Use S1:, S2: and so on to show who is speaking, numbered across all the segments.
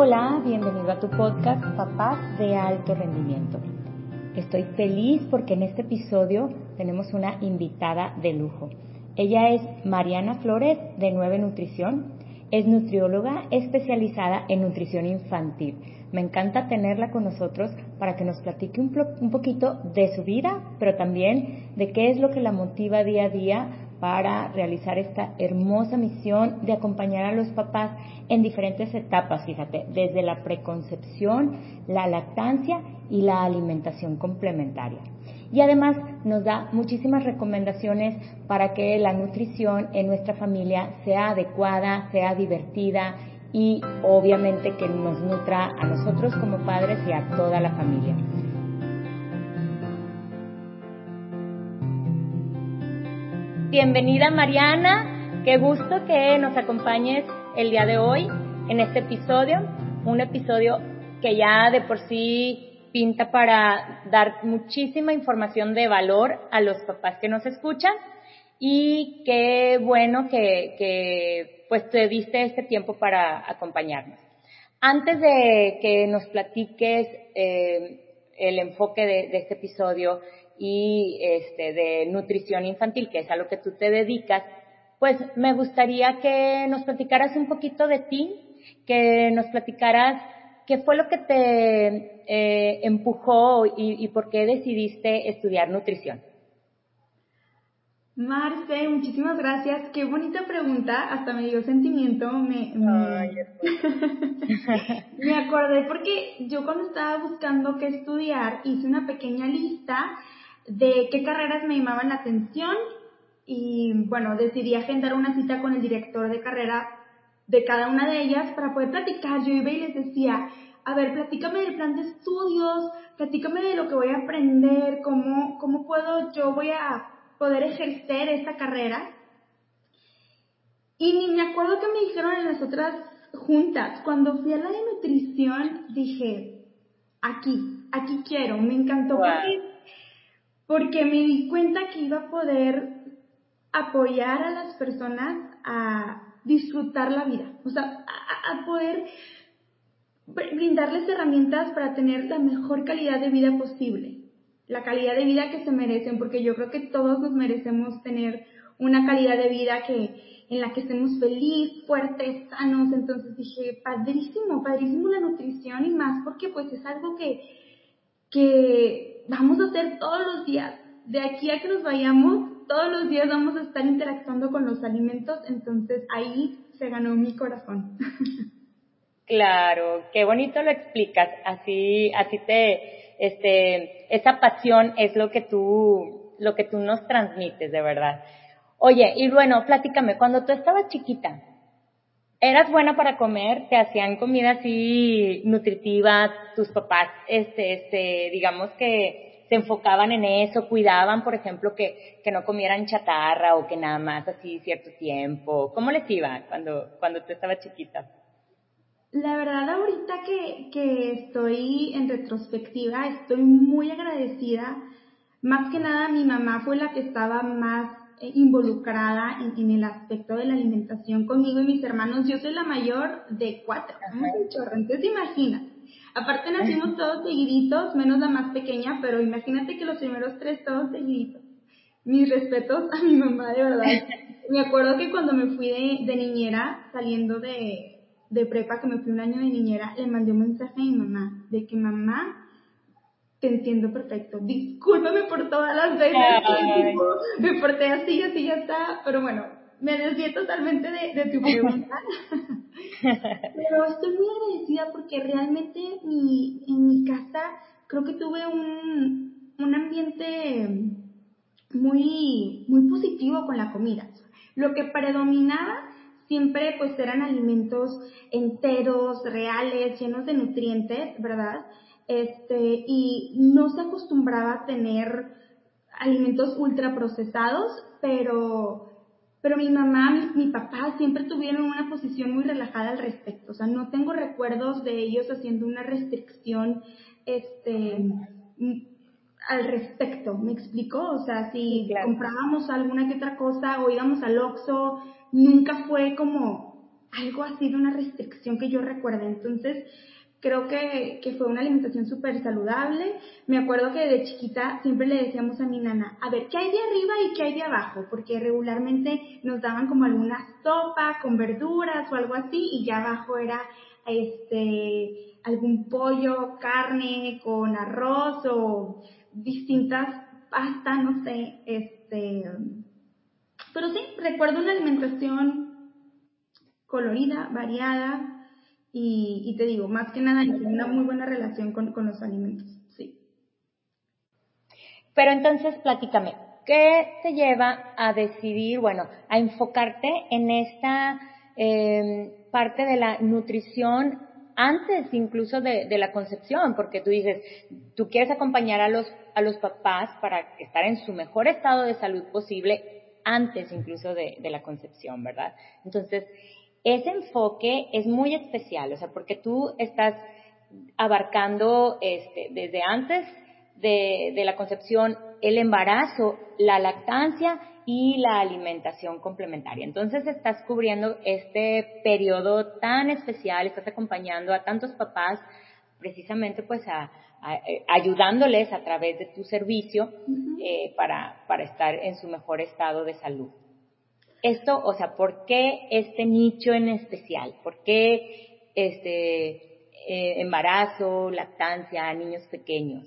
S1: Hola, bienvenido a tu podcast Papás de Alto Rendimiento. Estoy feliz porque en este episodio tenemos una invitada de lujo. Ella es Mariana Flores de Nueve Nutrición. Es nutrióloga especializada en nutrición infantil. Me encanta tenerla con nosotros para que nos platique un, un poquito de su vida, pero también de qué es lo que la motiva día a día para realizar esta hermosa misión de acompañar a los papás en diferentes etapas, fíjate, desde la preconcepción, la lactancia y la alimentación complementaria. Y además nos da muchísimas recomendaciones para que la nutrición en nuestra familia sea adecuada, sea divertida y obviamente que nos nutra a nosotros como padres y a toda la familia. Bienvenida Mariana, qué gusto que nos acompañes el día de hoy en este episodio, un episodio que ya de por sí pinta para dar muchísima información de valor a los papás que nos escuchan. Y qué bueno que, pues te diste este tiempo para acompañarnos. Antes de que nos platiques eh, el enfoque de este episodio, y este, de nutrición infantil, que es a lo que tú te dedicas, pues me gustaría que nos platicaras un poquito de ti, que nos platicaras qué fue lo que te eh, empujó y, y por qué decidiste estudiar nutrición.
S2: Marce, muchísimas gracias. Qué bonita pregunta, hasta me dio sentimiento. Me, me... me acordé porque yo cuando estaba buscando qué estudiar hice una pequeña lista de qué carreras me llamaban la atención y bueno, decidí agendar una cita con el director de carrera de cada una de ellas para poder platicar. Yo iba y les decía, a ver, platícame del plan de estudios, platícame de lo que voy a aprender, cómo, cómo puedo, yo voy a poder ejercer esta carrera. Y ni me acuerdo que me dijeron en las otras juntas. Cuando fui a la de nutrición, dije, aquí, aquí quiero, me encantó porque porque me di cuenta que iba a poder apoyar a las personas a disfrutar la vida, o sea, a, poder brindarles herramientas para tener la mejor calidad de vida posible, la calidad de vida que se merecen, porque yo creo que todos nos merecemos tener una calidad de vida que en la que estemos felices, fuertes, sanos. Entonces dije, padrísimo, padrísimo la nutrición y más porque pues es algo que, que vamos a hacer todos los días. De aquí a que nos vayamos, todos los días vamos a estar interactuando con los alimentos, entonces ahí se ganó mi corazón.
S1: Claro, qué bonito lo explicas. Así, así te, este, esa pasión es lo que tú, lo que tú nos transmites, de verdad. Oye, y bueno, platícame, cuando tú estabas chiquita, eras buena para comer, te hacían comida así nutritiva, tus papás, este, este, digamos que se enfocaban en eso, cuidaban, por ejemplo, que, que no comieran chatarra o que nada más así cierto tiempo. ¿Cómo les iba cuando, cuando tú estabas chiquita?
S2: La verdad, ahorita que, que estoy en retrospectiva, estoy muy agradecida. Más que nada, mi mamá fue la que estaba más involucrada en, el aspecto de la alimentación conmigo y mis hermanos. Yo soy la mayor de cuatro, somos un chorro, entonces imagina. Aparte nacimos todos seguiditos, menos la más pequeña, pero imagínate que los primeros tres todos seguiditos. Mis respetos a mi mamá, de verdad. Me acuerdo que cuando me fui de, de niñera, saliendo de, de prepa, que me fui un año de niñera, le mandé un mensaje a mi mamá de que mamá, te entiendo perfecto. Discúlpame por todas las veces que me porté así, así ya está. Pero bueno, me desvié totalmente de, tu pregunta. Pero estoy muy agradecida porque realmente mi, en mi casa creo que tuve un, un ambiente muy, muy positivo con la comida. Lo que predominaba siempre pues eran alimentos enteros, reales, llenos de nutrientes, ¿verdad? Este, y no se acostumbraba a tener alimentos ultraprocesados, pero, pero mi mamá, mi, papá siempre tuvieron una posición muy relajada al respecto. O sea, no tengo recuerdos de ellos haciendo una restricción, este, al respecto, ¿me explico? O sea, si comprábamos alguna que otra cosa o íbamos al Oxxo, nunca fue como, algo así de una restricción que yo recuerde. Entonces, creo que, que fue una alimentación súper saludable. Me acuerdo que de chiquita siempre le decíamos a mi nana, a ver, ¿qué hay de arriba y qué hay de abajo? Porque regularmente nos daban como alguna sopa con verduras o algo así y ya abajo era este algún pollo, carne con arroz o distintas pastas, no sé, este pero sí, recuerdo una alimentación colorida, variada, y, te digo, más que nada, una muy buena relación con, los alimentos, sí.
S1: Pero entonces, platícame, ¿qué te lleva a decidir, bueno, a enfocarte en esta em, parte de la nutrición antes incluso de, la concepción? Porque tú dices, tú quieres acompañar a los, a los papás para estar en su mejor estado de salud posible antes incluso de, de la concepción, ¿verdad? Entonces, ese enfoque es muy especial, o sea, porque tú estás abarcando este, desde antes de, la concepción el embarazo, la lactancia y la alimentación complementaria. Entonces estás cubriendo este periodo tan especial, estás acompañando a tantos papás precisamente pues a, ayudándoles a través de tu servicio eh, para, para estar en su mejor estado de salud esto, o sea, ¿por qué este nicho en especial? ¿Por qué este eh, embarazo, lactancia, niños pequeños?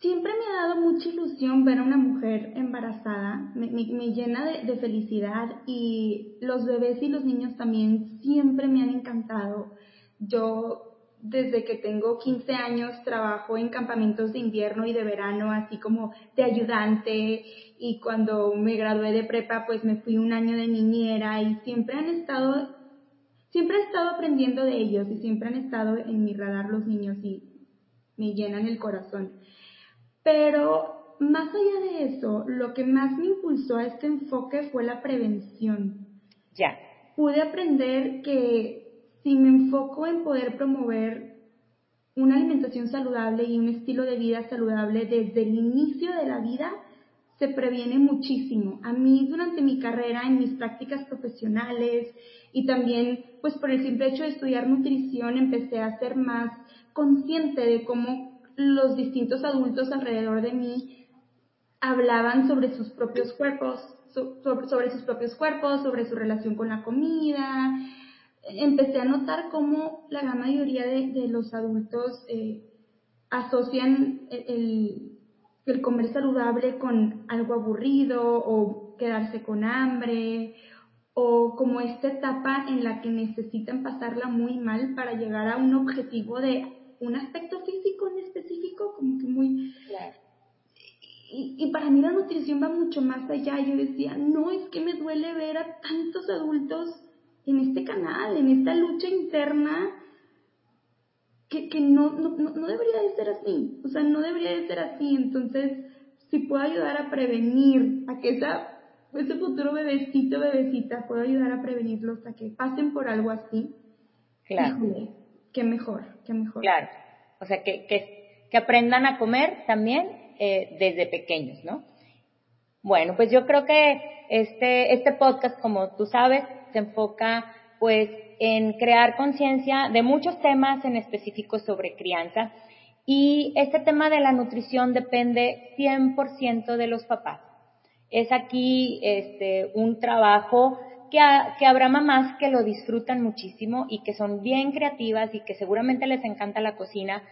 S2: Siempre me ha dado mucha ilusión ver a una mujer embarazada, me, llena de, de, felicidad y los bebés y los niños también siempre me han encantado. Yo desde que tengo 15 años trabajo en campamentos de invierno y de verano, así como de ayudante y cuando me gradué de prepa pues me fui un año de niñera y siempre han estado, siempre he estado aprendiendo de ellos y siempre han estado en mi radar los niños y me llenan el corazón. Pero más allá de eso, lo que más me impulsó a este enfoque fue la prevención.
S1: Ya.
S2: Pude aprender que si me enfoco en poder promover una alimentación saludable y un estilo de vida saludable desde el inicio de la vida, se previene muchísimo. A mí durante mi carrera, en mis prácticas profesionales y también pues por el simple hecho de estudiar nutrición, empecé a ser más consciente de cómo los distintos adultos alrededor de mí hablaban sobre sus propios cuerpos, sobre, sus propios cuerpos, sobre su relación con la comida, empecé a notar cómo la gran mayoría de, los adultos eh, asocian el, el, comer saludable con algo aburrido o quedarse con hambre o como esta etapa en la que necesitan pasarla muy mal para llegar a un objetivo de un aspecto físico en específico, como que muy... Y, y, para mí la nutrición va mucho más allá. Yo decía, no, es que me duele ver a tantos adultos en este canal, en esta lucha interna que, que no, no, no, debería de ser así, o sea, no debería de ser así, entonces, si puedo ayudar a prevenir, a que esa, ese futuro bebecito, bebecita, puedo ayudar a prevenirlos a que pasen por algo así,
S1: claro.
S2: qué mejor, qué mejor.
S1: Claro, o sea, que, que, que aprendan a comer también eh, desde pequeños, ¿no? Bueno, pues yo creo que este, este podcast, como tú sabes, se enfoca pues en crear conciencia de muchos temas en específico sobre crianza y este tema de la nutrición depende 100% de los papás. Es aquí este, un trabajo que, que habrá mamás que lo disfrutan muchísimo y que son bien creativas y que seguramente les encanta la cocina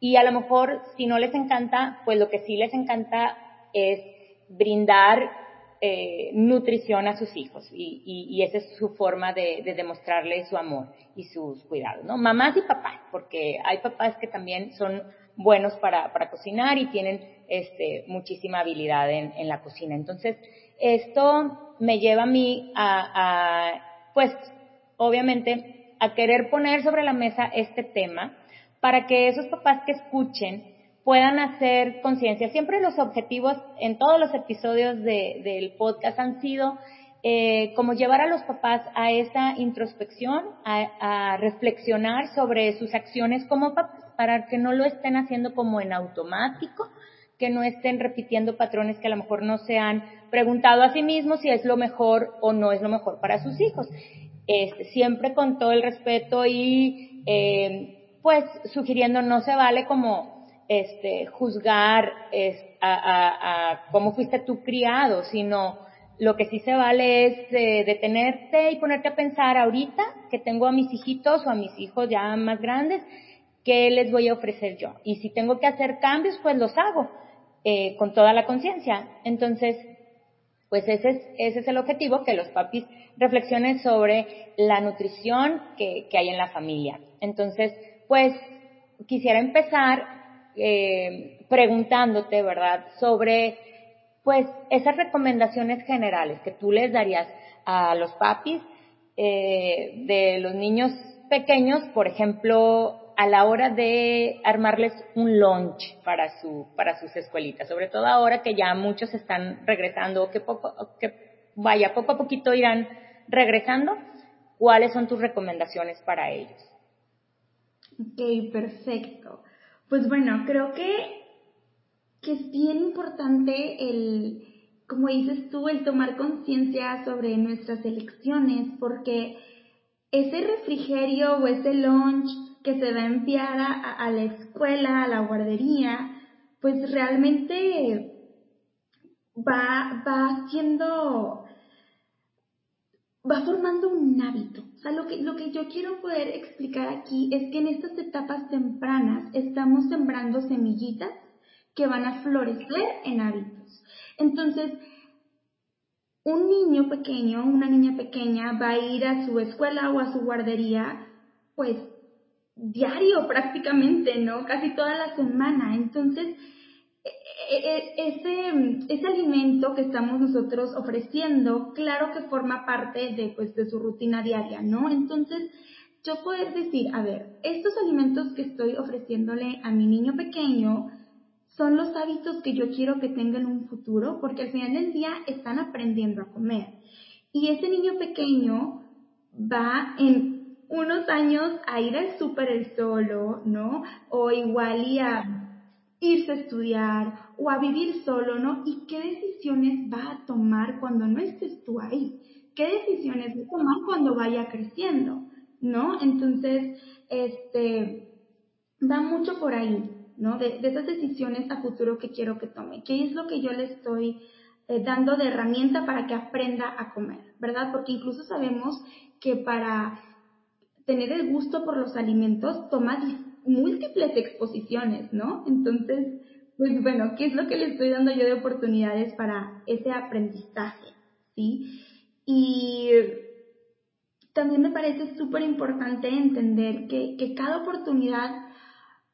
S1: y a lo mejor si no les encanta, pues lo que sí les encanta es brindar eh, nutrición a sus hijos y, y, esa es su forma de, de, demostrarle su amor y sus cuidados, ¿no? Mamás y papás, porque hay papás que también son buenos para, para cocinar y tienen este, muchísima habilidad en, en, la cocina. Entonces, esto me lleva a mí a, a, pues, obviamente, a querer poner sobre la mesa este tema para que esos papás que escuchen puedan hacer conciencia. Siempre los objetivos en todos los episodios del podcast han sido eh, como llevar a los papás a esa introspección, a, reflexionar sobre sus acciones como papás, para que no lo estén haciendo como en automático, que no estén repitiendo patrones que a lo mejor no se han preguntado a sí mismos si es lo mejor o no es lo mejor para sus hijos. este, siempre con todo el respeto y eh, pues sugiriendo no se vale como este, juzgar a, cómo fuiste tú criado, sino lo que sí se vale es eh, detenerte y ponerte a pensar ahorita que tengo a mis hijitos o a mis hijos ya más grandes, ¿qué les voy a ofrecer yo? Y si tengo que hacer cambios, pues los hago eh, con toda la conciencia. Entonces, pues ese es, ese es el objetivo, que los papis reflexionen sobre la nutrición que, que hay en la familia. Entonces, pues quisiera empezar eh, preguntándote, ¿verdad?, sobre, pues, esas recomendaciones generales que tú les darías a los papis eh, de los niños pequeños, por ejemplo, a la hora de armarles un lunch para su para sus escuelitas, sobre todo ahora que ya muchos están regresando, que poco que vaya poco a poquito irán regresando, ¿cuáles son tus recomendaciones para ellos?
S2: Ok, perfecto. Pues bueno, creo que, que es bien importante el, como dices tú, el tomar conciencia sobre nuestras elecciones, porque ese refrigerio o ese lunch que se va a enviar a, la escuela, a la guardería, pues realmente va, va siendo, va formando un hábito. O sea, lo que, lo que yo quiero poder explicar aquí es que en estas etapas tempranas estamos sembrando semillitas que van a florecer en hábitos. Entonces, un niño pequeño, una niña pequeña va a ir a su escuela o a su guardería, pues diario prácticamente, ¿no? Casi toda la semana. Entonces, ese, ese alimento que estamos nosotros ofreciendo, claro que forma parte de, pues, de su rutina diaria, ¿no? Entonces, yo poder decir, a ver, estos alimentos que estoy ofreciéndole a mi niño pequeño son los hábitos que yo quiero que tenga en un futuro, porque al final del día están aprendiendo a comer. Y ese niño pequeño va en unos años a ir al súper el solo, ¿no? O igual y a irse a estudiar o a vivir solo, ¿no? ¿Y qué decisiones va a tomar cuando no estés tú ahí? ¿Qué decisiones va a tomar cuando vaya creciendo? ¿No? Entonces, este, va mucho por ahí, ¿no? De, esas decisiones a futuro que quiero que tome. ¿Qué es lo que yo le estoy eh, dando de herramienta para que aprenda a comer, ¿verdad? Porque incluso sabemos que para tener el gusto por los alimentos toma múltiples exposiciones, ¿no? Entonces, pues bueno, ¿qué es lo que le estoy dando yo de oportunidades para ese aprendizaje? ¿Sí? Y también me parece súper importante entender que, que cada oportunidad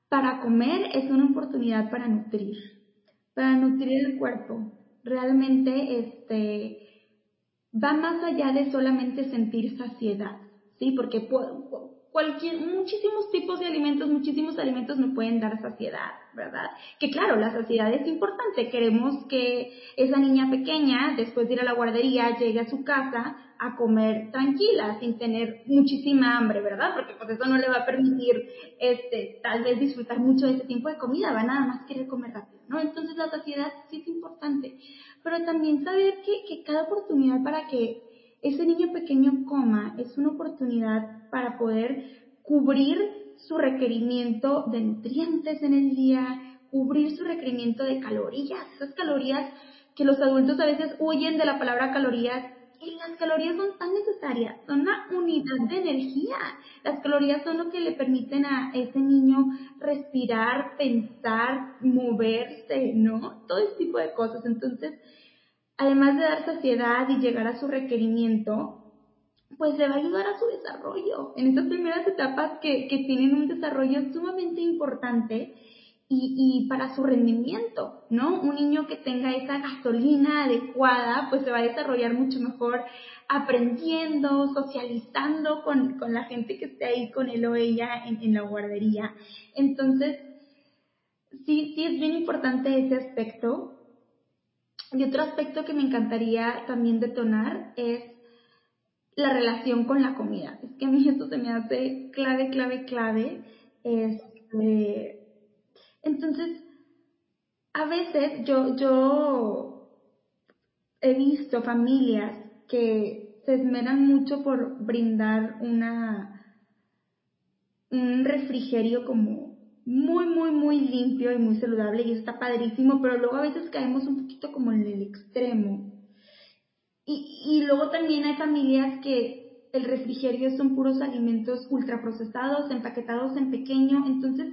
S2: para comer es una oportunidad para nutrir, para nutrir el cuerpo. Realmente este, va más allá de solamente sentir saciedad, ¿sí? Porque cualquier, muchísimos tipos de alimentos, muchísimos alimentos me pueden dar saciedad, ¿verdad? Que claro, la saciedad es importante. Queremos que esa niña pequeña, después de ir a la guardería, llegue a su casa a comer tranquila, sin tener muchísima hambre, ¿verdad? Porque pues eso no le va a permitir, este, tal vez disfrutar mucho de ese tiempo de comida, va nada más querer comer rápido, ¿no? Entonces la saciedad sí es importante. Pero también saber que, que cada oportunidad para que ese niño pequeño coma es una oportunidad para poder cubrir su requerimiento de nutrientes en el día, cubrir su requerimiento de calorías, esas calorías que los adultos a veces huyen de la palabra calorías y las calorías son tan necesarias, son una unidad de energía. Las calorías son lo que le permiten a ese niño respirar, pensar, moverse, ¿no? Todo ese tipo de cosas. Entonces, además de dar saciedad y llegar a su requerimiento, pues le va a ayudar a su desarrollo, en estas primeras etapas que, que tienen un desarrollo sumamente importante y, y, para su rendimiento, ¿no? Un niño que tenga esa gasolina adecuada, pues se va a desarrollar mucho mejor aprendiendo, socializando con, con la gente que esté ahí con él o ella en, la guardería. Entonces, sí, sí es bien importante ese aspecto. Y otro aspecto que me encantaría también detonar es la relación con la comida. Es que a mí esto se me hace clave, clave, clave. Este, entonces, a veces yo, yo he visto familias que se esmeran mucho por brindar una un refrigerio como muy, muy, muy limpio y muy saludable y está padrísimo, pero luego a veces caemos un poquito como en el extremo. Y, y luego también hay familias que el refrigerio son puros alimentos ultraprocesados, empaquetados en pequeño, entonces,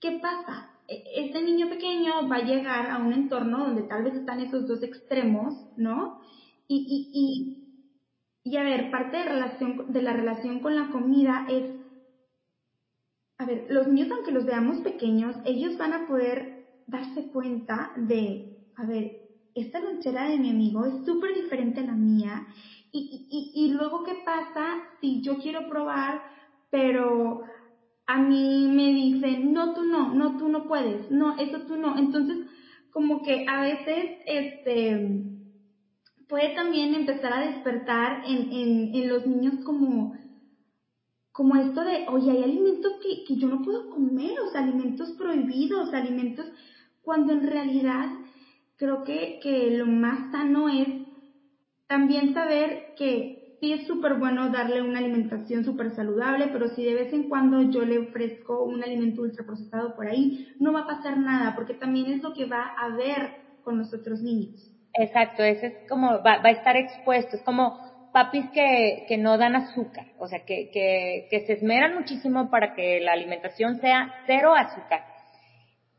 S2: ¿qué pasa? E, este niño pequeño va a llegar a un entorno donde tal vez están esos dos extremos, ¿no? Y, y, y, y a ver, parte de, relación, de la relación con la comida es a ver, los niños, aunque los veamos pequeños, ellos van a poder darse cuenta de, a ver, esta lonchera de mi amigo es súper diferente a la mía. Y, y, luego, ¿qué pasa si yo quiero probar, pero a mí me dicen, no, tú no, no, tú no puedes, no, eso tú no. Entonces, como que a veces, este, puede también empezar a despertar en, en, en los niños como como esto de, oye, hay alimentos que, que yo no puedo comer, o sea, alimentos prohibidos, alimentos, cuando en realidad creo que, que lo más sano es también saber que sí es súper bueno darle una alimentación súper saludable, pero si de vez en cuando yo le ofrezco un alimento ultraprocesado por ahí, no va a pasar nada, porque también es lo que va a ver con los otros niños.
S1: Exacto, ese es como, va, va a estar expuesto, es como papis que, que no dan azúcar, o sea, que, que, que se esmeran muchísimo para que la alimentación sea cero azúcar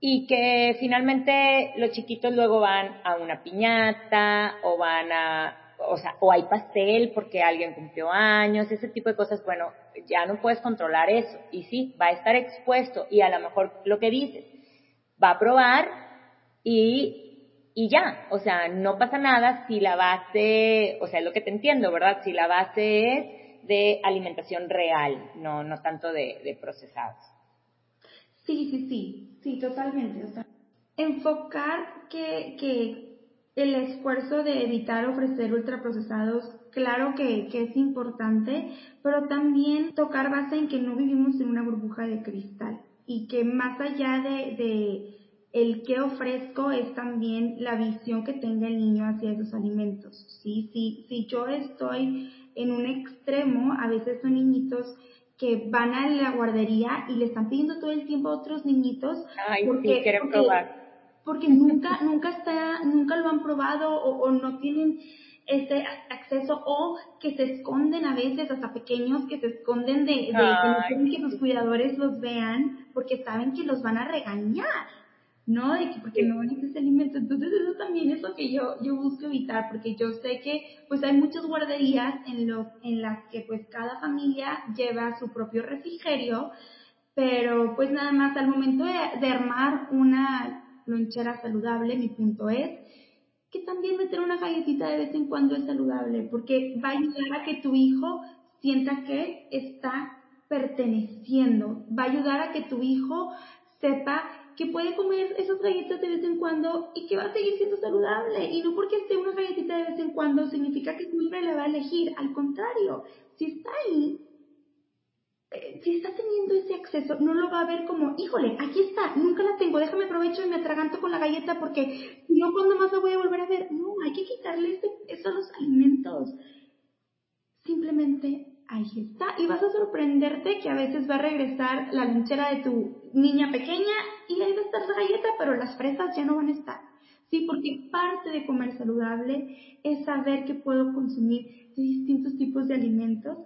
S1: y que finalmente los chiquitos luego van a una piñata o van a, o sea, o hay pastel porque alguien cumplió años, ese tipo de cosas, bueno, ya no puedes controlar eso y sí, va a estar expuesto y a lo mejor lo que dices, va a probar y y ya, o sea, no pasa nada si la base, o sea, es lo que te entiendo, ¿verdad? Si la base es de alimentación real, no, no tanto de, de procesados.
S2: Sí, sí, sí, sí, totalmente. O sea, enfocar que, que el esfuerzo de evitar ofrecer ultraprocesados, claro que, que es importante, pero también tocar base en que no vivimos en una burbuja de cristal y que más allá de, de el que ofrezco es también la visión que tenga el niño hacia esos alimentos. ¿sí? Si, si yo estoy en un extremo, a veces son niñitos que van a la guardería y le están pidiendo todo el tiempo a otros niñitos
S1: porque, quieren probar.
S2: Porque nunca, nunca está, nunca lo han probado o, no tienen este acceso o que se esconden a veces hasta pequeños que se esconden de, de que no quieren que sus cuidadores los vean porque saben que los van a regañar. ¿No? De que porque no ese alimento. Entonces eso también es lo que yo, yo busco evitar, porque yo sé que pues hay muchas guarderías en, los, en las que pues cada familia lleva su propio refrigerio, pero pues nada más al momento de, de armar una lonchera saludable, mi punto es que también meter una galletita de vez en cuando es saludable, porque va a ayudar a que tu hijo sienta que está perteneciendo, va a ayudar a que tu hijo sepa que puede comer esas galletas de vez en cuando y que va a seguir siendo saludable. Y no porque esté una galletita de vez en cuando significa que siempre la va a elegir. Al contrario, si está ahí, eh, si está teniendo ese acceso, no lo va a ver como, híjole, aquí está, nunca la tengo, déjame aprovecho y me atraganto con la galleta porque si no, ¿cuándo más la voy a volver a ver? No, hay que quitarle ese, esos alimentos. Simplemente ahí está. Y vas a sorprenderte que a veces va a regresar la lonchera de tu niña pequeña y ahí va a estar la galleta, pero las fresas ya no van a estar. Sí, porque parte de comer saludable es saber que puedo consumir distintos tipos de alimentos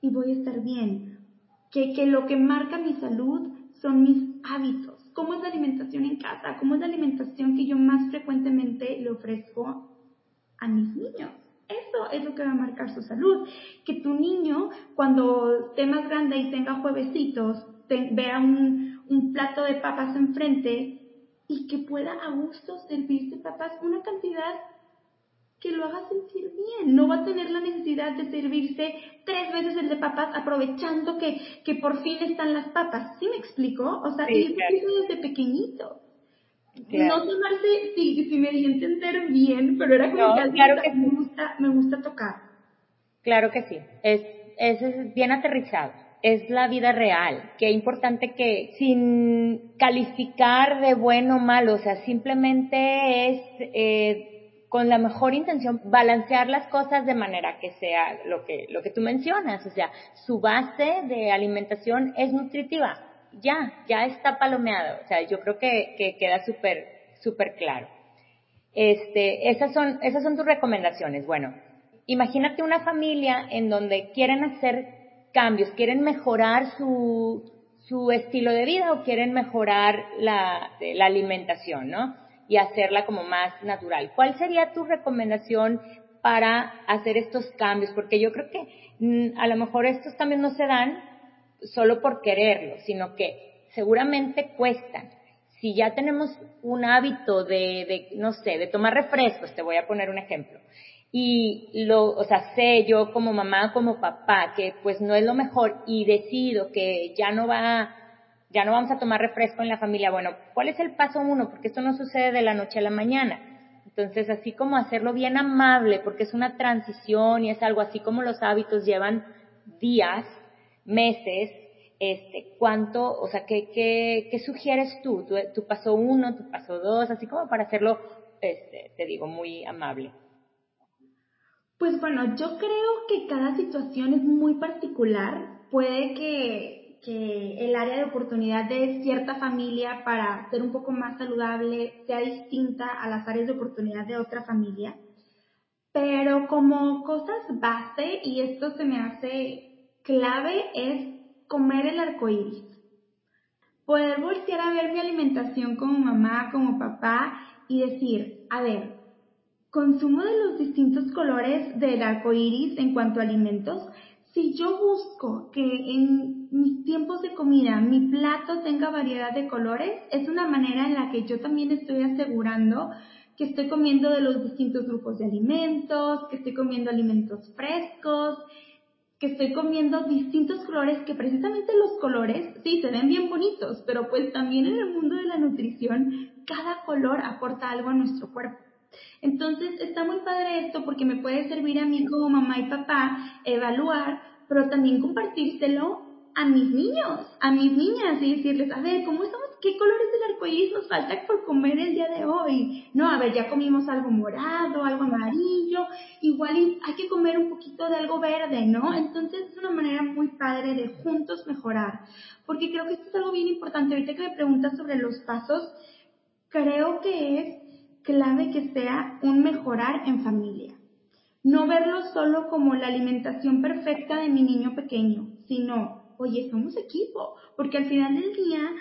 S2: y voy a estar bien. Que, que lo que marca mi salud son mis hábitos. ¿Cómo es la alimentación en casa? ¿Cómo es la alimentación que yo más frecuentemente le ofrezco a mis niños? Eso es lo que va a marcar su salud. Que tu niño, cuando esté más grande y tenga juevesitos, vea un, un plato de papas enfrente y que pueda a gusto servirse papas una cantidad que lo haga sentir bien. No va a tener la necesidad de servirse tres veces el de papas aprovechando que, que por fin están las papas. ¿Sí me explico? O sea, sí, eso desde pequeñito. No tomarse, sí, sí me di a entender bien, pero era como que, claro que me, gusta, me gusta tocar.
S1: Claro que sí, es, es, bien aterrizado, es la vida real. Qué importante que sin calificar de bueno o malo, o sea, simplemente es eh, con la mejor intención, balancear las cosas de manera que sea lo que, lo que tú mencionas, o sea, su base de alimentación es nutritiva, ya, ya está palomeado, o sea, yo creo que, que queda súper, súper claro. Este, esas son, esas son tus recomendaciones. Bueno, imagínate una familia en donde quieren hacer cambios, quieren mejorar su, su estilo de vida o quieren mejorar la, la alimentación, ¿no? y hacerla como más natural. ¿Cuál sería tu recomendación para hacer estos cambios? Porque yo creo que mm, a lo mejor estos cambios no se dan solo por quererlo, sino que seguramente cuestan. Si ya tenemos un hábito de, de, no sé, de tomar refrescos, te voy a poner un ejemplo, y lo, o sea, sé yo como mamá, como papá, que pues no es lo mejor y decido que ya no va ya no vamos a tomar refresco en la familia. Bueno, ¿cuál es el paso uno? Porque esto no sucede de la noche a la mañana. Entonces, así como hacerlo bien amable, porque es una transición y es algo así como los hábitos llevan días, meses, este, cuánto, o sea, ¿qué, qué, qué sugieres tú? tú? Tu paso uno, tu paso dos, así como para hacerlo, este, te digo, muy amable.
S2: Pues bueno, yo creo que cada situación es muy particular. Puede que que el área de oportunidad de cierta familia para ser un poco más saludable sea distinta a las áreas de oportunidad de otra familia. Pero como cosas base, y esto se me hace clave, es comer el arco iris. Poder voltear a ver mi alimentación como mamá, como papá, y decir, a ver, consumo de los distintos colores del arco iris en cuanto a alimentos, si yo busco que en mis tiempos de comida mi plato tenga variedad de colores, es una manera en la que yo también estoy asegurando que estoy comiendo de los distintos grupos de alimentos, que estoy comiendo alimentos frescos, que estoy comiendo distintos colores, que precisamente los colores, sí, se ven bien bonitos, pero pues también en el mundo de la nutrición, cada color aporta algo a nuestro cuerpo. Entonces está muy padre esto porque me puede servir a mí como mamá y papá evaluar, pero también compartírselo a mis niños, a mis niñas y decirles, a ver, ¿cómo estamos? ¿Qué colores del arcoíris nos falta por comer el día de hoy? No, a ver, ya comimos algo morado, algo amarillo, igual hay que comer un poquito de algo verde, ¿no? Entonces es una manera muy padre de juntos mejorar, porque creo que esto es algo bien importante. Ahorita que me preguntas sobre los pasos, creo que es clave que sea un mejorar en familia. No verlo solo como la alimentación perfecta de mi niño pequeño, sino, oye, somos equipo, porque al final del día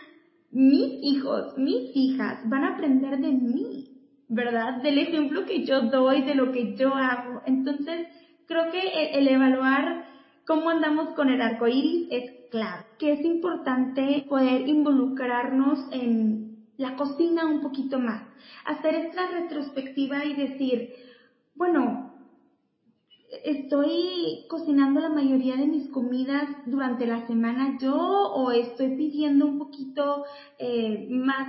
S2: mis hijos, mis hijas van a aprender de mí, ¿verdad? Del ejemplo que yo doy, de lo que yo hago. Entonces, creo que el, evaluar cómo andamos con el arco iris es clave, que es importante poder involucrarnos en la cocina un poquito más, hacer esta retrospectiva y decir, bueno, estoy cocinando la mayoría de mis comidas durante la semana yo o estoy pidiendo un poquito eh, más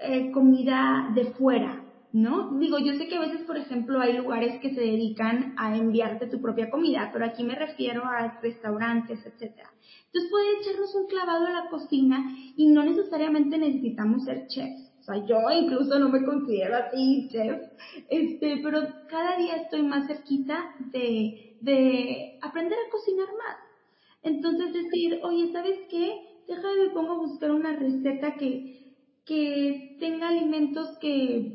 S2: eh, comida de fuera, ¿no? Digo, yo sé que a veces, por ejemplo, hay lugares que se dedican a enviarte tu propia comida, pero aquí me refiero a restaurantes, etcétera. Entonces puede echarnos un clavado a la cocina y no necesariamente necesitamos ser chefs. Sea, yo incluso no me considero así chef, este, pero cada día estoy más cerquita de, de aprender a cocinar más. Entonces decir, oye, ¿sabes qué? Déjame me pongo a buscar una receta que, que tenga alimentos que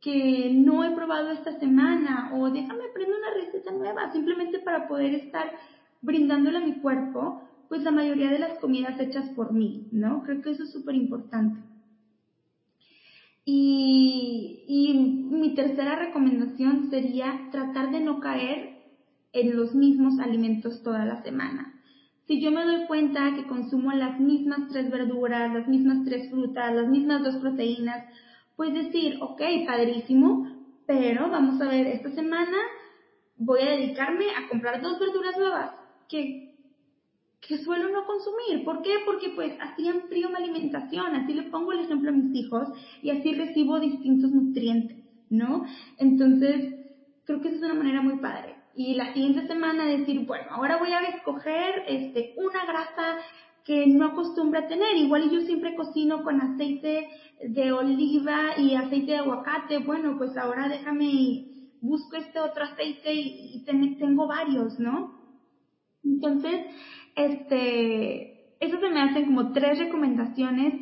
S2: que no he probado esta semana o déjame aprender una receta nueva simplemente para poder estar brindándole a mi cuerpo pues la mayoría de las comidas hechas por mí, ¿no? Creo que eso es súper importante. Y, mi tercera recomendación sería tratar de no caer en los mismos alimentos toda la semana. Si yo me doy cuenta que consumo las mismas tres verduras, las mismas tres frutas, las mismas dos proteínas, pues decir, ok, padrísimo, pero vamos a ver, esta semana voy a dedicarme a comprar dos verduras nuevas que suelo no consumir. ¿Por qué? Porque pues así amplío mi alimentación, así le pongo el ejemplo a mis hijos y así recibo distintos nutrientes, ¿no? Entonces, creo que esa es una manera muy padre. Y la siguiente semana decir, bueno, ahora voy a escoger este, una grasa que no acostumbra a tener. Igual yo siempre cocino con aceite de oliva y aceite de aguacate. Bueno, pues ahora déjame, busco este otro aceite y, tengo varios, ¿no? Entonces, este, eso se me hacen como tres recomendaciones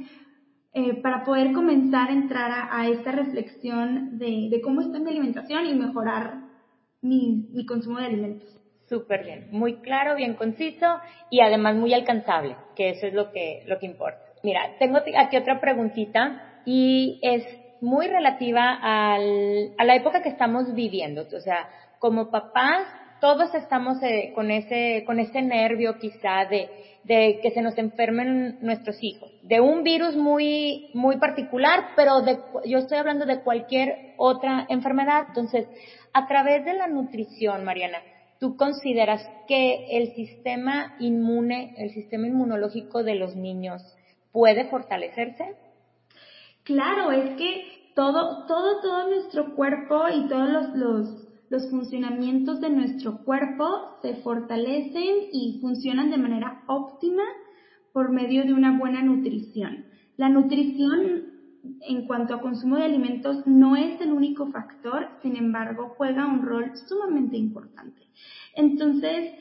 S2: eh, para poder comenzar a entrar a, esta reflexión de, cómo está mi alimentación y mejorar mi, mi consumo de alimentos.
S1: Súper bien, muy claro, bien conciso y además muy alcanzable, que eso es lo que, lo que importa. Mira, tengo aquí otra preguntita y es muy relativa al, a la época que estamos viviendo. O sea, como papás, todos estamos eh, con ese, con ese nervio quizá de, que se nos enfermen nuestros hijos, de un virus muy, muy particular, pero de, yo estoy hablando de cualquier otra enfermedad. Entonces, a través de la nutrición, Mariana, ¿tú consideras que el sistema inmune, el sistema inmunológico de los niños puede fortalecerse?
S2: Claro, es que todo, todo, todo nuestro cuerpo y todos los, los funcionamientos de nuestro cuerpo se fortalecen y funcionan de manera óptima por medio de una buena nutrición. La nutrición en cuanto a consumo de alimentos no es el único factor, sin embargo, juega un rol sumamente importante. Entonces,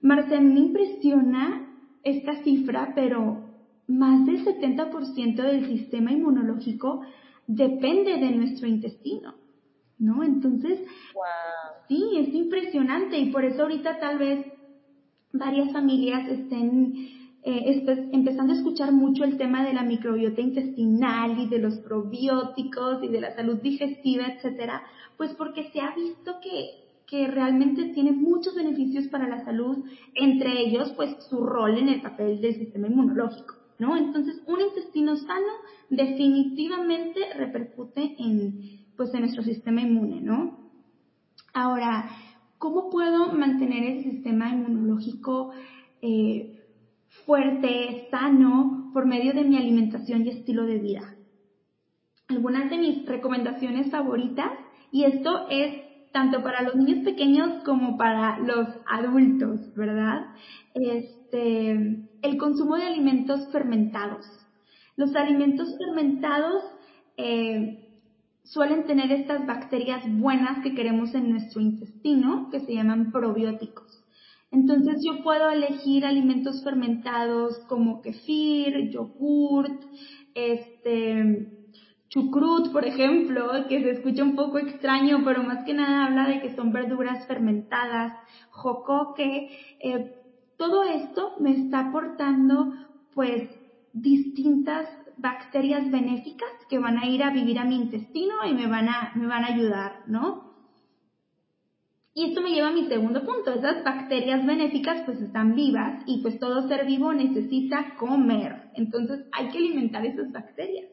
S2: Marcela, me impresiona esta cifra, pero más del 70% del sistema inmunológico depende de nuestro intestino, ¿no? Entonces, sí, es impresionante y por eso ahorita tal vez varias familias estén eh, empezando a escuchar mucho el tema de la microbiota intestinal y de los probióticos y de la salud digestiva, etcétera, pues porque se ha visto que, que realmente tiene muchos beneficios para la salud, entre ellos, pues su rol en el papel del sistema inmunológico, ¿no? Entonces, un intestino sano definitivamente repercute en, pues, en nuestro sistema inmune, ¿no? Ahora, ¿cómo puedo mantener ese sistema inmunológico eh, fuerte, sano, por medio de mi alimentación y estilo de vida. Algunas de mis recomendaciones favoritas, y esto es tanto para los niños pequeños como para los adultos, ¿verdad? Este, el consumo de alimentos fermentados. Los alimentos fermentados eh, suelen tener estas bacterias buenas que queremos en nuestro intestino, que se llaman probióticos. Entonces yo puedo elegir alimentos fermentados como kefir, yogurt, este, chucrut, por ejemplo, que se escucha un poco extraño, pero más que nada habla de que son verduras fermentadas, jocoque, eh, todo esto me está aportando pues distintas bacterias benéficas que van a ir a vivir a mi intestino y me van a, me van a ayudar, ¿no? Y esto me lleva a mi segundo punto. Esas bacterias benéficas pues están vivas y pues todo ser vivo necesita comer. Entonces hay que alimentar esas bacterias.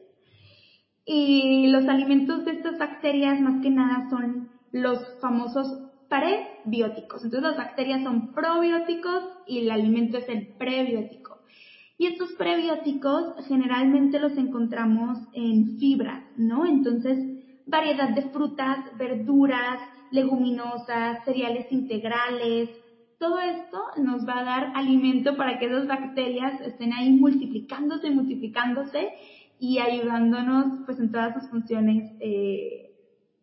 S2: Y los alimentos de estas bacterias más que nada son los famosos prebióticos. Entonces las bacterias son probióticos y el alimento es el prebiótico. Y estos prebióticos generalmente los encontramos en fibras, ¿no? Entonces variedad de frutas, verduras, leguminosas, cereales integrales. Todo esto nos va a dar alimento para que esas bacterias estén ahí multiplicándose, multiplicándose y ayudándonos pues en todas sus funciones eh,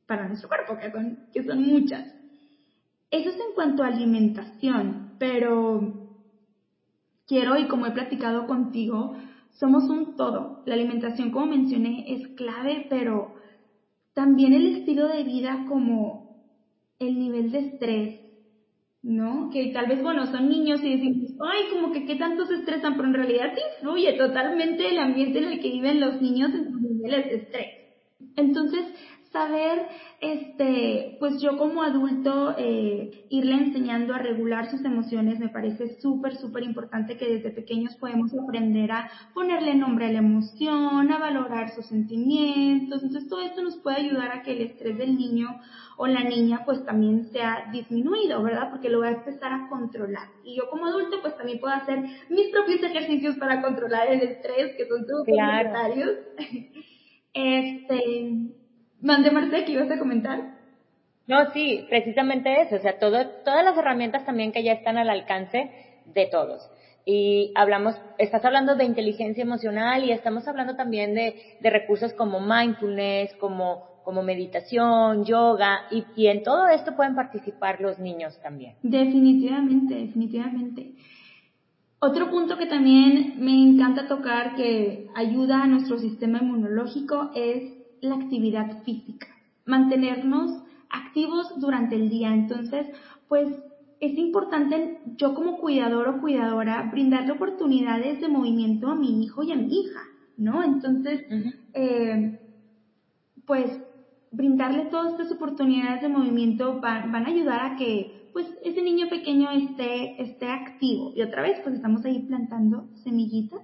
S2: para nuestro cuerpo, que son, que son muchas. Eso es en cuanto a alimentación, pero quiero y como he platicado contigo, somos un todo. La alimentación, como mencioné, es clave, pero también el estilo de vida como el nivel de estrés, ¿no? Que tal vez, bueno, son niños y decimos, ay, como que qué tanto se estresan, pero en realidad influye totalmente el ambiente en el que viven los niños en sus niveles de estrés. Entonces, saber, este, pues yo como adulto, eh, irle enseñando a regular sus emociones me parece súper, súper importante que desde pequeños podemos aprender a ponerle nombre a la emoción, a valorar sus sentimientos. Entonces, todo esto nos puede ayudar a que el estrés del niño o la niña pues también sea disminuido, ¿verdad? Porque lo va a empezar a controlar. Y yo como adulto pues también puedo hacer mis propios ejercicios para controlar el estrés, que son súper necesarios. Este, mande Marce, ¿qué ibas a comentar?
S1: No, sí, precisamente eso, o sea, todo, todas las herramientas también que ya están al alcance de todos. y hablamos, estás hablando de inteligencia emocional y estamos hablando también de, de recursos como mindfulness, como, como meditación, yoga, y, y en todo esto pueden participar los niños también.
S2: Definitivamente, definitivamente. Otro punto que también me encanta tocar que ayuda a nuestro sistema inmunológico es la actividad física, mantenernos activos durante el día. Entonces, pues es importante yo como cuidador o cuidadora brindarle oportunidades de movimiento a mi hijo y a mi hija, ¿no? Entonces, eh, pues brindarle todas estas oportunidades de movimiento van, a ayudar a que pues ese niño pequeño esté, esté activo. Y otra vez, pues estamos ahí plantando semillitas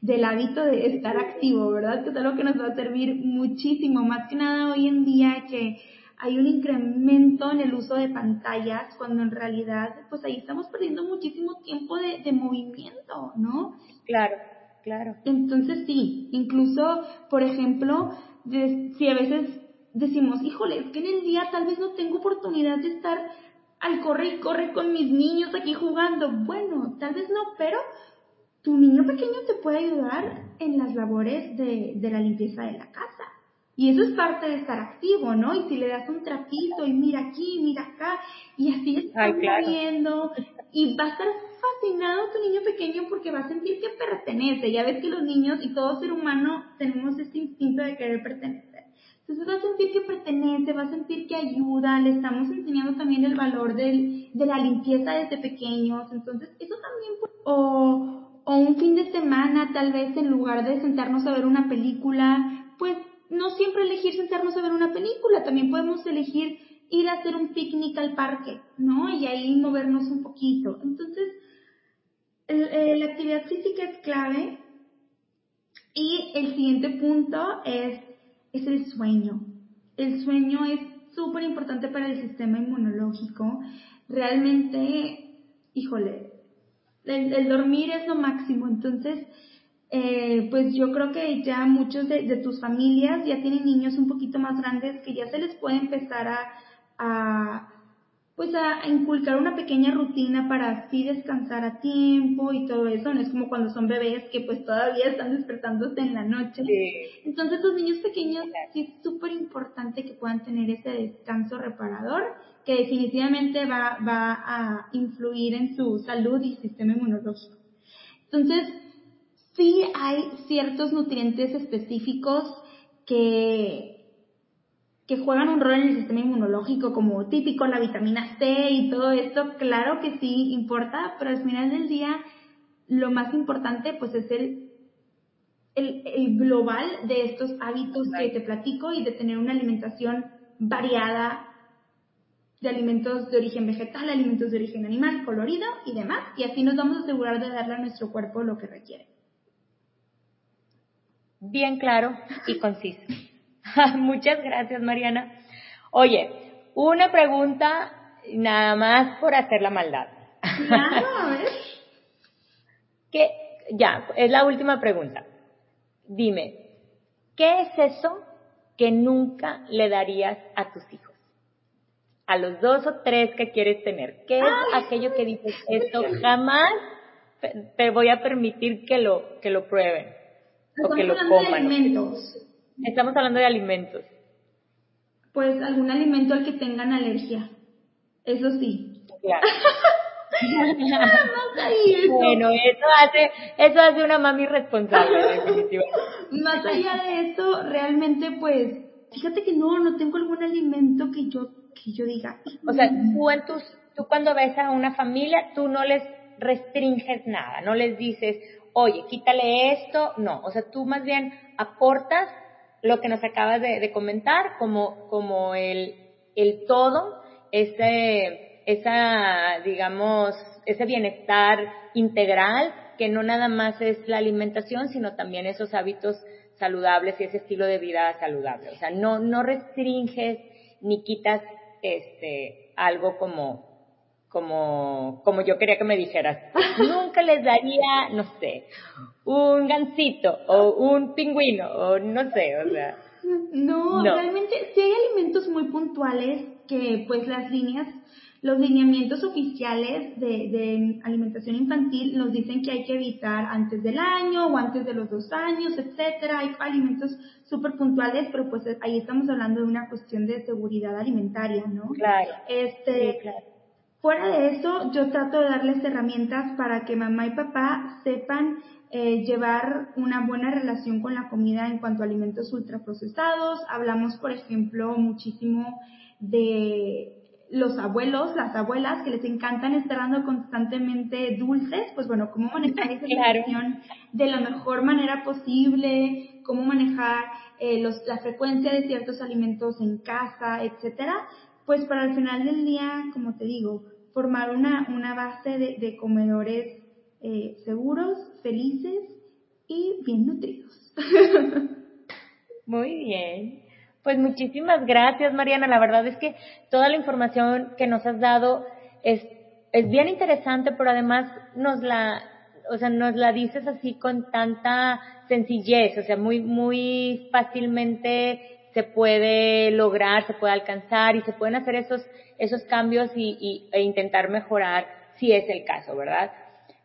S2: del hábito de estar activo, ¿verdad? Que es algo que nos va a servir muchísimo, más que nada hoy en día que hay un incremento en el uso de pantallas cuando en realidad pues ahí estamos perdiendo muchísimo tiempo de, movimiento, ¿no?
S1: Claro, claro.
S2: Entonces sí, incluso, por ejemplo, si a veces decimos, híjole, es que en el día tal vez no tengo oportunidad de estar al corre y corre con mis niños aquí jugando. Bueno, tal vez no, pero tu niño pequeño te puede ayudar en las labores de, de la limpieza de la casa y eso es parte de estar activo, ¿no? Y si le das un trapito y mira aquí, mira acá, y así está moviendo, y va a estar fascinado tu niño pequeño porque va a sentir que pertenece. Ya ves que los niños y todo ser humano tenemos este instinto de querer pertenecer. Entonces va a sentir que pertenece, va a sentir que ayuda, le estamos enseñando también el valor del, de la limpieza desde pequeños. Entonces, eso también, o, o un fin de semana, tal vez en lugar de sentarnos a ver una película, pues no siempre elegir sentarnos a ver una película, también podemos elegir ir a hacer un picnic al parque, ¿no? Y ahí movernos un poquito. Entonces, eh, la actividad física es clave. Y el siguiente punto es, es el sueño. El sueño es súper importante para el sistema inmunológico. Realmente, híjole, el dormir es lo máximo. Entonces, eh, pues yo creo que ya muchos de, tus familias ya tienen niños un poquito más grandes que ya se les puede empezar a, pues a, inculcar una pequeña rutina para así descansar a tiempo y todo eso. No es como cuando son bebés que pues todavía están despertándose en la noche. Entonces los niños pequeños sí es súper importante que puedan tener ese descanso reparador que definitivamente va, va a influir en su salud y sistema inmunológico. Entonces, sí hay ciertos nutrientes específicos que, que juegan un rol en el sistema inmunológico, como típico la vitamina C y todo esto, claro que sí importa, pero al final del día lo más importante pues es el, el, el global de estos hábitos que te platico y de tener una alimentación variada de alimentos de origen vegetal, alimentos de origen animal, colorido y demás, y así nos vamos a asegurar de darle a nuestro cuerpo lo que requiere
S1: bien claro y conciso. Muchas gracias, Mariana. Oye, una pregunta nada más por hacer la maldad.
S2: Claro,
S1: ¿Qué? Ya, es la última pregunta. Dime, ¿qué es eso que nunca le darías a tus hijos? A los dos o tres que quieres tener. ¿Qué es aquello que dices, esto jamás te voy a permitir que lo, que lo prueben?
S2: o que lo coman. De alimentos.
S1: Estamos hablando de alimentos.
S2: Pues algún alimento al que tengan alergia. Eso sí.
S1: Claro. Bueno, eso hace, eso hace una mami responsable, definitivamente.
S2: Más allá de eso, realmente, pues, fíjate que no, no tengo algún alimento que yo, que yo diga.
S1: O sea, tú en tus, tú cuando ves a una familia, tú no les restringes nada, no les dices, oye, quítale esto, no, o sea, tú más bien aportas lo que nos acabas de, comentar como, como el, el todo, ese, esa, digamos, ese bienestar integral que no nada más es la alimentación, sino también esos hábitos saludables y ese estilo de vida saludable. O sea, no, no restringes ni quitas este, algo como, como, como yo quería que me dijeras. Nunca les daría, no sé, un gansito o un pingüino o no sé, o sea.
S2: No, realmente sí hay alimentos muy puntuales que pues las líneas los lineamientos oficiales de, alimentación infantil nos dicen que hay que evitar antes del año o antes de los dos años, etcétera. Hay alimentos súper puntuales, pero pues ahí estamos hablando de una cuestión de seguridad alimentaria, ¿no?
S1: Claro.
S2: Este,
S1: claro.
S2: Fuera de eso, yo trato de darles herramientas para que mamá y papá sepan eh, llevar una buena relación con la comida en cuanto a alimentos ultraprocesados. Hablamos, por ejemplo, muchísimo de los abuelos, las abuelas que les encantan estar dando constantemente dulces, pues bueno, cómo manejar esa situación de la mejor manera posible, cómo manejar eh, los, la frecuencia de ciertos alimentos en casa, etcétera, pues para el final del día, como te digo, formar una, una base de, de comedores eh, seguros, felices y bien nutridos.
S1: Muy bien. Pues muchísimas gracias, Mariana. La verdad es que toda la información que nos has dado es, es bien interesante, pero además nos la, o sea, nos la dices así con tanta sencillez, o sea, muy, muy fácilmente se puede lograr, se puede alcanzar y se pueden hacer esos, esos cambios y, e intentar mejorar si es el caso, ¿verdad?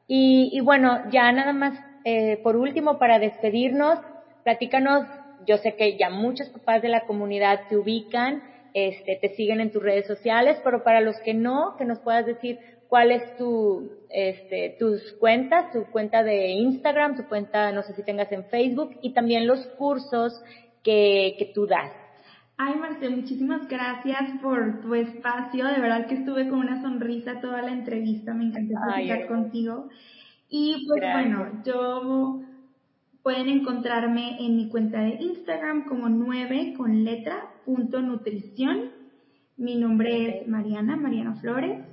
S1: Y, y bueno, ya nada más, eh, por último, para despedirnos, platícanos yo sé que ya muchos papás de la comunidad te ubican, este, te siguen en tus redes sociales, pero para los que no, que nos puedas decir cuál es tu, este, tus cuentas, tu cuenta de Instagram, tu cuenta, no sé si tengas en Facebook, y también los cursos que, que tú das.
S2: Ay, Marce, muchísimas gracias por tu espacio. De verdad que estuve con una sonrisa toda la entrevista. Me encantó platicar contigo. Y pues bueno, yo Pueden encontrarme en mi cuenta de Instagram como 9 con letra punto nutrición. Mi nombre es Mariana, Mariana Flores.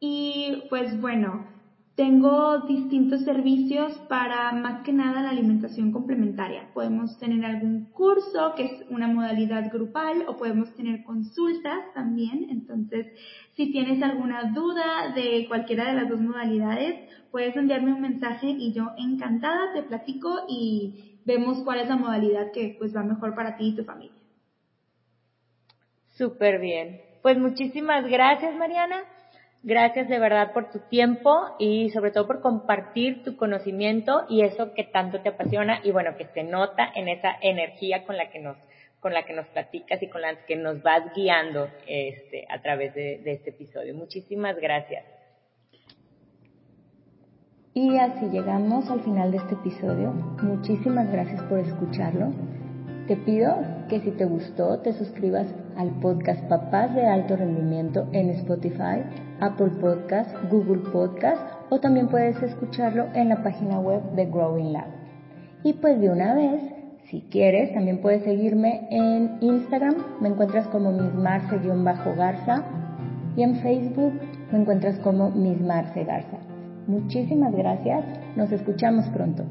S2: Y pues bueno, tengo distintos servicios para más que nada la alimentación complementaria. Podemos tener algún curso que es una modalidad grupal o podemos tener consultas también. Entonces, si tienes alguna duda de cualquiera de las dos modalidades, puedes enviarme un mensaje y yo encantada te platico y vemos cuál es la modalidad que pues va mejor para ti y tu familia.
S1: Súper bien. Pues muchísimas gracias, Mariana. Gracias de verdad por tu tiempo y sobre todo por compartir tu conocimiento y eso que tanto te apasiona y bueno, que se nota en esa energía con la que nos con la que nos platicas y con la que nos vas guiando este, a través de, de este episodio. Muchísimas gracias. Y así llegamos al final de este episodio. Muchísimas gracias por escucharlo. Te pido que si te gustó te suscribas al podcast Papás de Alto Rendimiento en Spotify, Apple Podcast, Google Podcast o también puedes escucharlo en la página web de Growing Lab. Y pues de una vez, si quieres, también puedes seguirme en Instagram, me encuentras como mismarce-garza y en Facebook me encuentras como Mismarce Garza. Muchísimas gracias, nos escuchamos pronto.